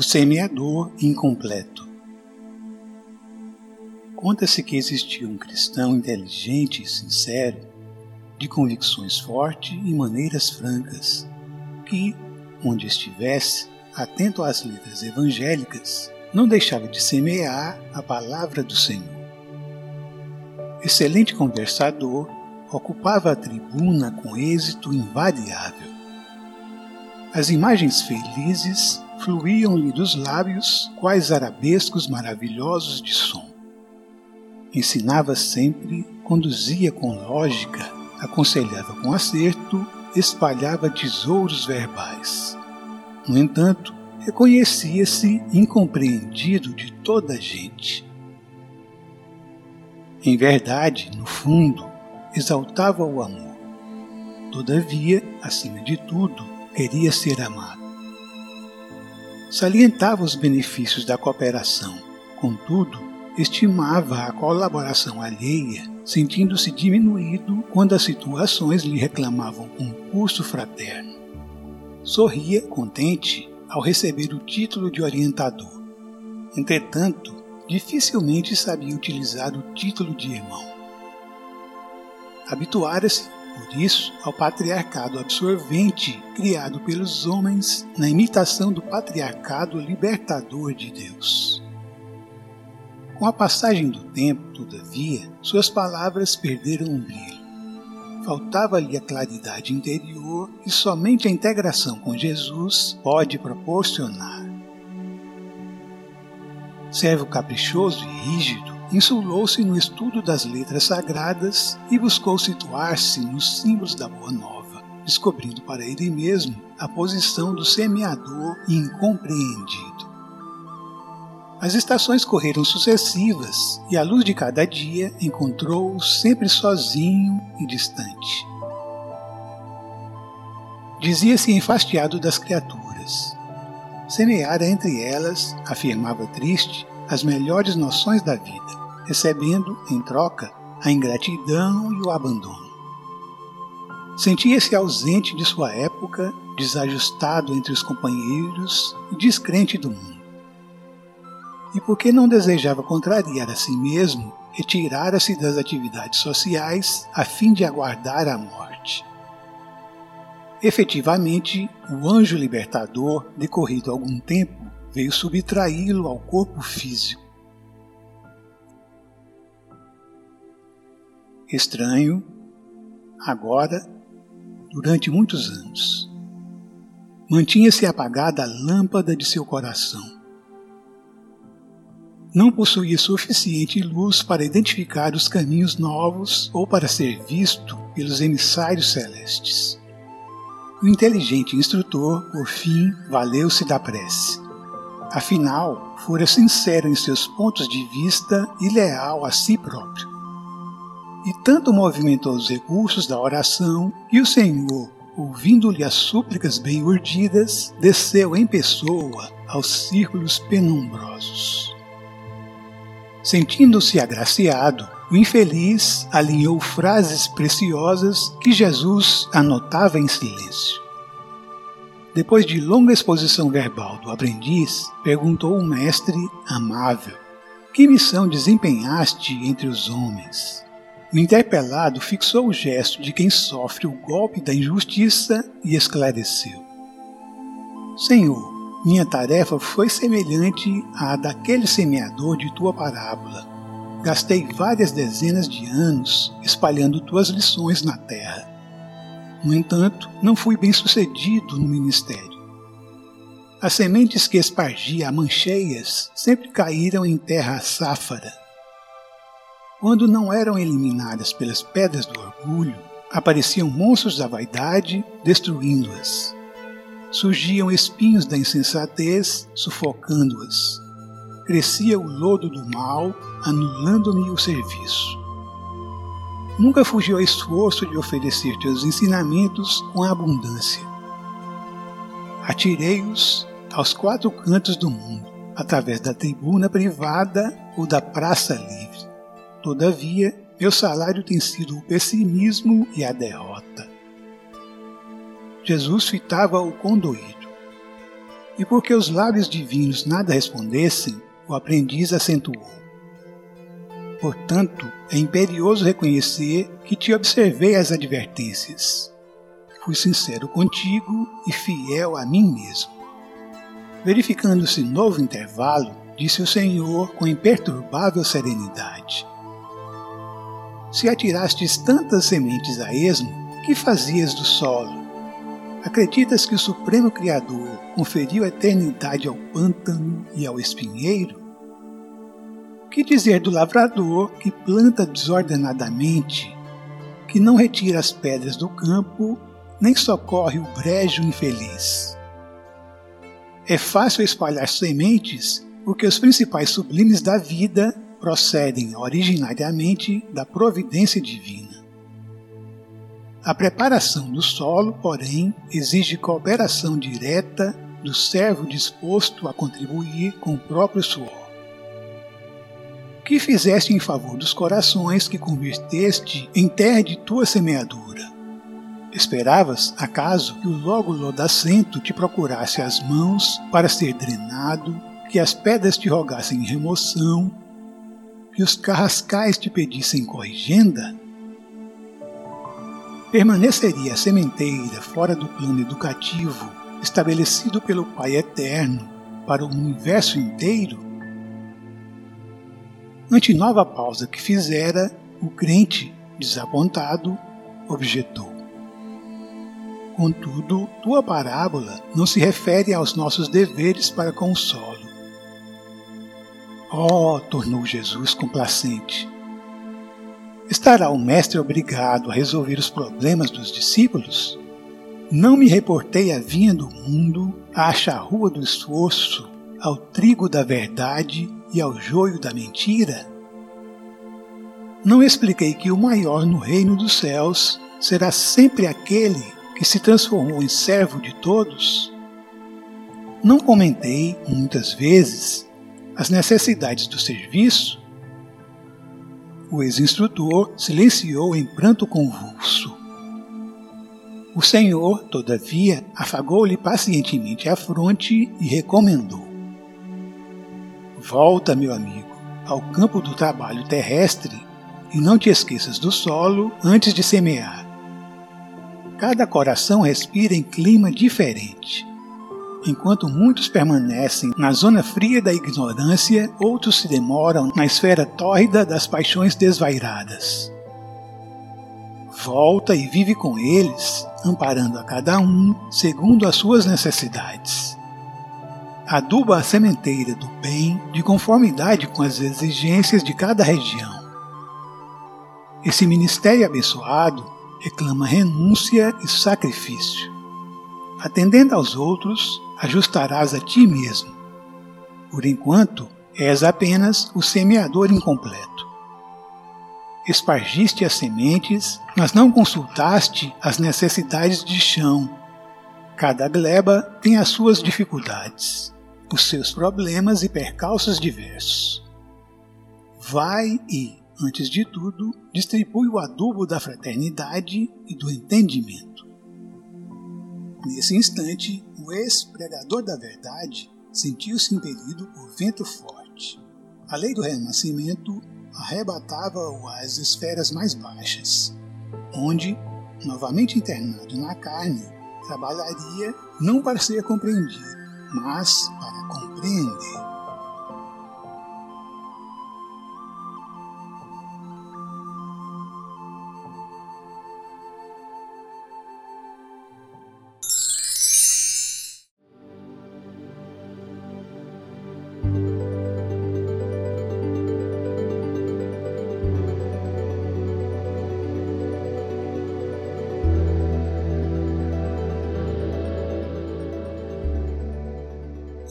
O semeador incompleto. Conta-se que existia um cristão inteligente e sincero, de convicções fortes e maneiras francas, que, onde estivesse, atento às letras evangélicas, não deixava de semear a palavra do Senhor. Excelente conversador, ocupava a tribuna com êxito invariável. As imagens felizes fluíam-lhe dos lábios quais arabescos maravilhosos de som. Ensinava sempre, conduzia com lógica, aconselhava com acerto, espalhava tesouros verbais. No entanto, reconhecia-se incompreendido de toda a gente. Em verdade, no fundo, exaltava o amor. Todavia, acima de tudo, queria ser amado. Salientava os benefícios da cooperação, contudo, estimava a colaboração alheia, sentindo-se diminuído quando as situações lhe reclamavam concurso fraterno. Sorria contente ao receber o título de orientador. Entretanto, dificilmente sabia utilizar o título de irmão. Habituara-se, por isso, ao patriarcado absorvente criado pelos homens na imitação do patriarcado libertador de Deus. Com a passagem do tempo, todavia, suas palavras perderam o brilho. Faltava-lhe a claridade interior e somente a integração com Jesus pode proporcionar. Servo caprichoso e rígido, insulou-se no estudo das letras sagradas e buscou situar-se nos símbolos da Boa Nova, descobrindo para ele mesmo a posição do semeador incompreendido. As estações correram sucessivas e, à luz de cada dia, encontrou-o sempre sozinho e distante. Dizia-se enfastiado das criaturas. Semeara entre elas, afirmava triste, as melhores noções da vida, recebendo, em troca, a ingratidão e o abandono. Sentia-se ausente de sua época, desajustado entre os companheiros e descrente do mundo e porque não desejava contrariar a si mesmo, retirara-se das atividades sociais a fim de aguardar a morte. Efetivamente, o anjo libertador, decorrido algum tempo, veio subtraí-lo ao corpo físico. Estranho, agora, durante muitos anos, mantinha-se apagada a lâmpada de seu coração não possuía suficiente luz para identificar os caminhos novos ou para ser visto pelos emissários celestes. O inteligente instrutor, por fim, valeu-se da prece. Afinal, fora sincero em seus pontos de vista e leal a si próprio. E tanto movimentou os recursos da oração que o Senhor, ouvindo-lhe as súplicas bem urdidas, desceu em pessoa aos círculos penumbrosos. Sentindo-se agraciado, o infeliz alinhou frases preciosas que Jesus anotava em silêncio. Depois de longa exposição verbal do aprendiz, perguntou o mestre amável: Que missão desempenhaste entre os homens? O interpelado fixou o gesto de quem sofre o golpe da injustiça e esclareceu: Senhor, minha tarefa foi semelhante à daquele semeador de tua parábola. Gastei várias dezenas de anos espalhando tuas lições na terra. No entanto, não fui bem sucedido no ministério. As sementes que espargia a mancheias sempre caíram em terra sáfara. Quando não eram eliminadas pelas pedras do orgulho, apareciam monstros da vaidade, destruindo-as. Surgiam espinhos da insensatez, sufocando-as. Crescia o lodo do mal, anulando-me o serviço. Nunca fugiu ao esforço de oferecer teus ensinamentos com abundância. Atirei-os aos quatro cantos do mundo, através da tribuna privada ou da praça livre. Todavia, meu salário tem sido o pessimismo e a derrota. Jesus fitava o condoído. E porque os lábios divinos nada respondessem, o aprendiz acentuou. Portanto, é imperioso reconhecer que te observei as advertências. Fui sincero contigo e fiel a mim mesmo. Verificando-se novo intervalo, disse o Senhor com imperturbável serenidade: Se atirastes tantas sementes a esmo, que fazias do solo? Acreditas que o Supremo Criador conferiu eternidade ao pântano e ao espinheiro? Que dizer do lavrador que planta desordenadamente, que não retira as pedras do campo, nem socorre o brejo infeliz? É fácil espalhar sementes porque os principais sublimes da vida procedem originariamente da providência divina. A preparação do solo, porém, exige cooperação direta do servo disposto a contribuir com o próprio suor. Que fizeste em favor dos corações que converteste em terra de tua semeadura? Esperavas, acaso, que o logo lodacento te procurasse as mãos para ser drenado, que as pedras te rogassem remoção, que os carrascais te pedissem corrigenda? Permaneceria a sementeira fora do plano educativo estabelecido pelo Pai Eterno para o universo inteiro? Ante nova pausa que fizera, o crente, desapontado, objetou. Contudo, tua parábola não se refere aos nossos deveres para com o solo. Oh, tornou Jesus complacente. Estará o mestre obrigado a resolver os problemas dos discípulos? Não me reportei a vinha do mundo, à charrua do esforço, ao trigo da verdade e ao joio da mentira? Não expliquei que o maior no reino dos céus será sempre aquele que se transformou em servo de todos? Não comentei, muitas vezes, as necessidades do serviço? O ex-instrutor silenciou em pranto convulso. O Senhor, todavia, afagou-lhe pacientemente a fronte e recomendou: Volta, meu amigo, ao campo do trabalho terrestre e não te esqueças do solo antes de semear. Cada coração respira em clima diferente. Enquanto muitos permanecem na zona fria da ignorância, outros se demoram na esfera tórrida das paixões desvairadas. Volta e vive com eles, amparando a cada um segundo as suas necessidades. Aduba a sementeira do bem de conformidade com as exigências de cada região. Esse ministério abençoado reclama renúncia e sacrifício. Atendendo aos outros, ajustarás a ti mesmo. Por enquanto, és apenas o semeador incompleto. Espargiste as sementes, mas não consultaste as necessidades de chão. Cada gleba tem as suas dificuldades, os seus problemas e percalços diversos. Vai e, antes de tudo, distribui o adubo da fraternidade e do entendimento. Nesse instante, o ex-pregador da verdade sentiu-se impelido por vento forte. A lei do renascimento arrebatava-o às esferas mais baixas, onde, novamente internado na carne, trabalharia não para ser compreendido, mas para compreender.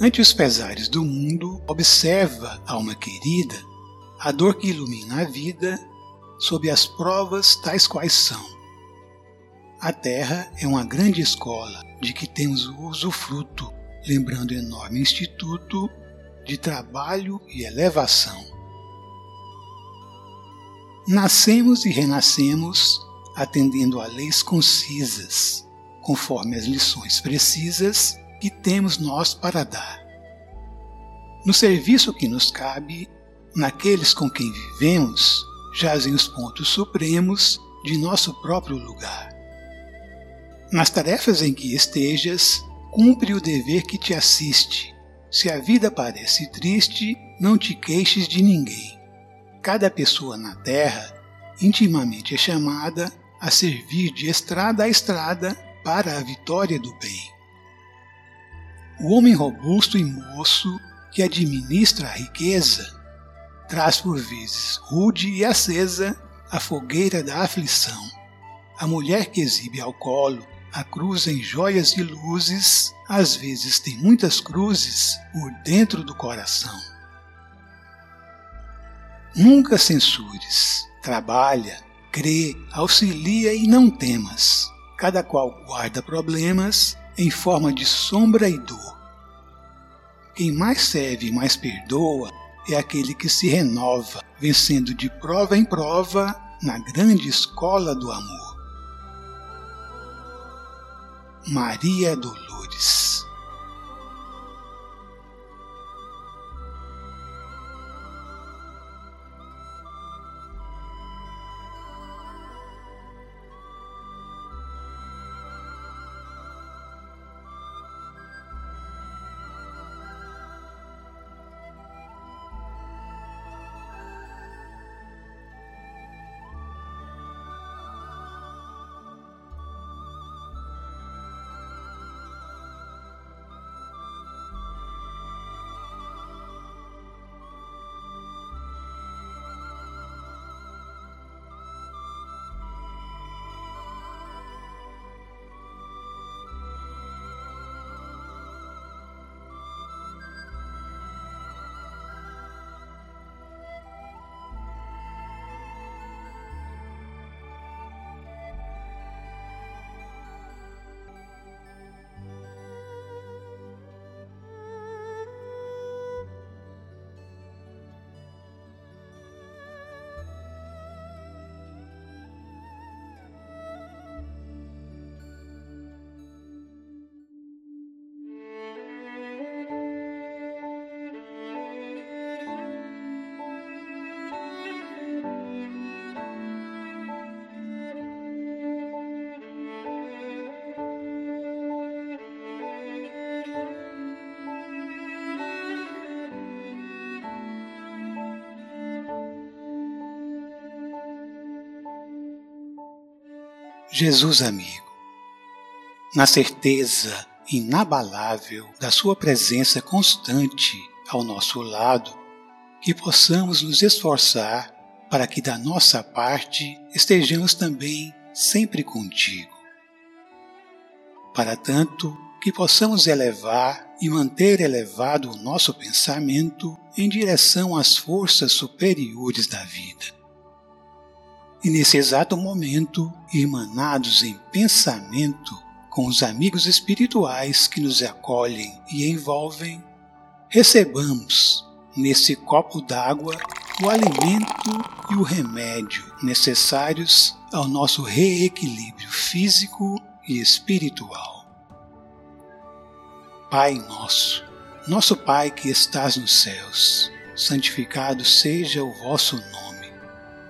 Ante os pesares do mundo, observa, alma querida, a dor que ilumina a vida sob as provas tais quais são. A terra é uma grande escola de que temos o usufruto, lembrando o enorme instituto de trabalho e elevação. Nascemos e renascemos atendendo a leis concisas, conforme as lições precisas que temos nós para dar. No serviço que nos cabe, naqueles com quem vivemos, jazem os pontos supremos de nosso próprio lugar. Nas tarefas em que estejas, cumpre o dever que te assiste. Se a vida parece triste, não te queixes de ninguém. Cada pessoa na terra intimamente é chamada a servir de estrada a estrada para a vitória do bem. O homem robusto e moço que administra a riqueza traz por vezes rude e acesa a fogueira da aflição. A mulher que exibe ao colo a cruz em joias e luzes, às vezes tem muitas cruzes por dentro do coração. Nunca censures, trabalha, crê, auxilia e não temas. Cada qual guarda problemas em forma de sombra e dor. Quem mais serve e mais perdoa é aquele que se renova, vencendo de prova em prova na grande escola do amor. Maria Dolores Jesus amigo, na certeza inabalável da Sua presença constante ao nosso lado, que possamos nos esforçar para que da nossa parte estejamos também sempre contigo. Para tanto, que possamos elevar e manter elevado o nosso pensamento em direção às forças superiores da vida e nesse exato momento, irmanados em pensamento com os amigos espirituais que nos acolhem e envolvem, recebamos nesse copo d'água o alimento e o remédio necessários ao nosso reequilíbrio físico e espiritual. Pai nosso, nosso Pai que estás nos céus, santificado seja o vosso nome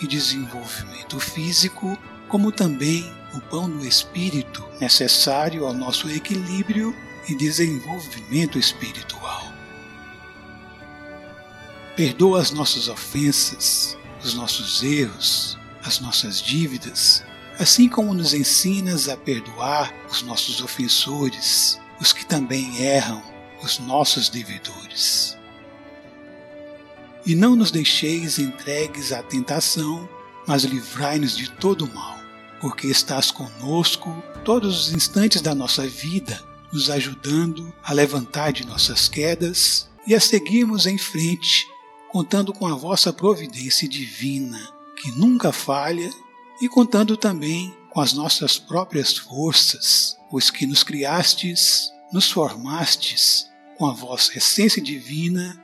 e desenvolvimento físico, como também o pão do espírito, necessário ao nosso equilíbrio e desenvolvimento espiritual. Perdoa as nossas ofensas, os nossos erros, as nossas dívidas, assim como nos ensinas a perdoar os nossos ofensores, os que também erram, os nossos devedores. E não nos deixeis entregues à tentação, mas livrai-nos de todo o mal, porque estás conosco todos os instantes da nossa vida, nos ajudando a levantar de nossas quedas e a seguirmos em frente, contando com a vossa providência divina, que nunca falha, e contando também com as nossas próprias forças, pois que nos criastes, nos formastes com a vossa essência divina,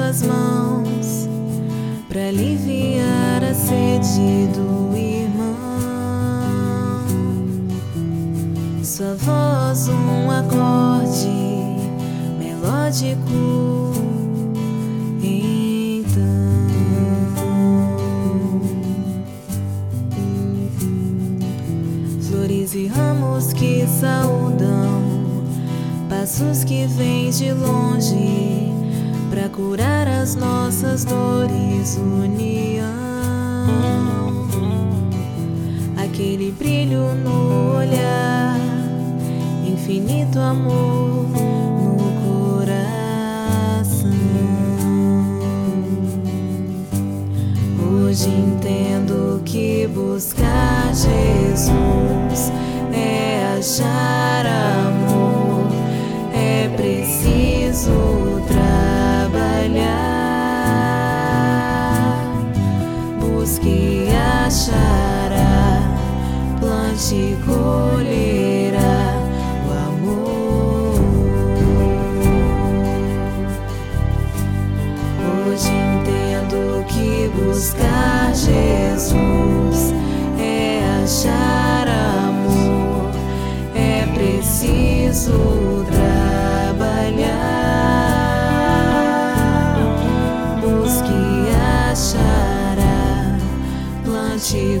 Suas mãos para aliviar a sede do irmão. Sua voz, um acorde melódico. Então, flores e ramos que saudam, passos que vêm de longe para curar as nossas dores, união. Aquele brilho no olhar, infinito amor no coração. Hoje entendo que buscar Jesus é achar amor, é preciso busque e achará, plante e colherá o amor. Hoje entendo que buscar te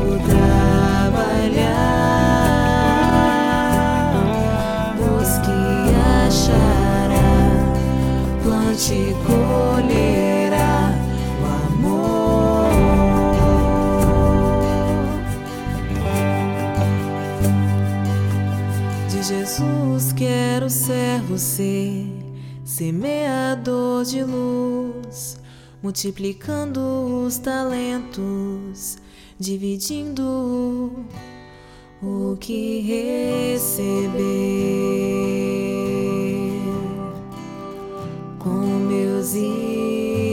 Jesus, quero ser você, semeador de luz, multiplicando os talentos, dividindo o que receber com meus irmãos.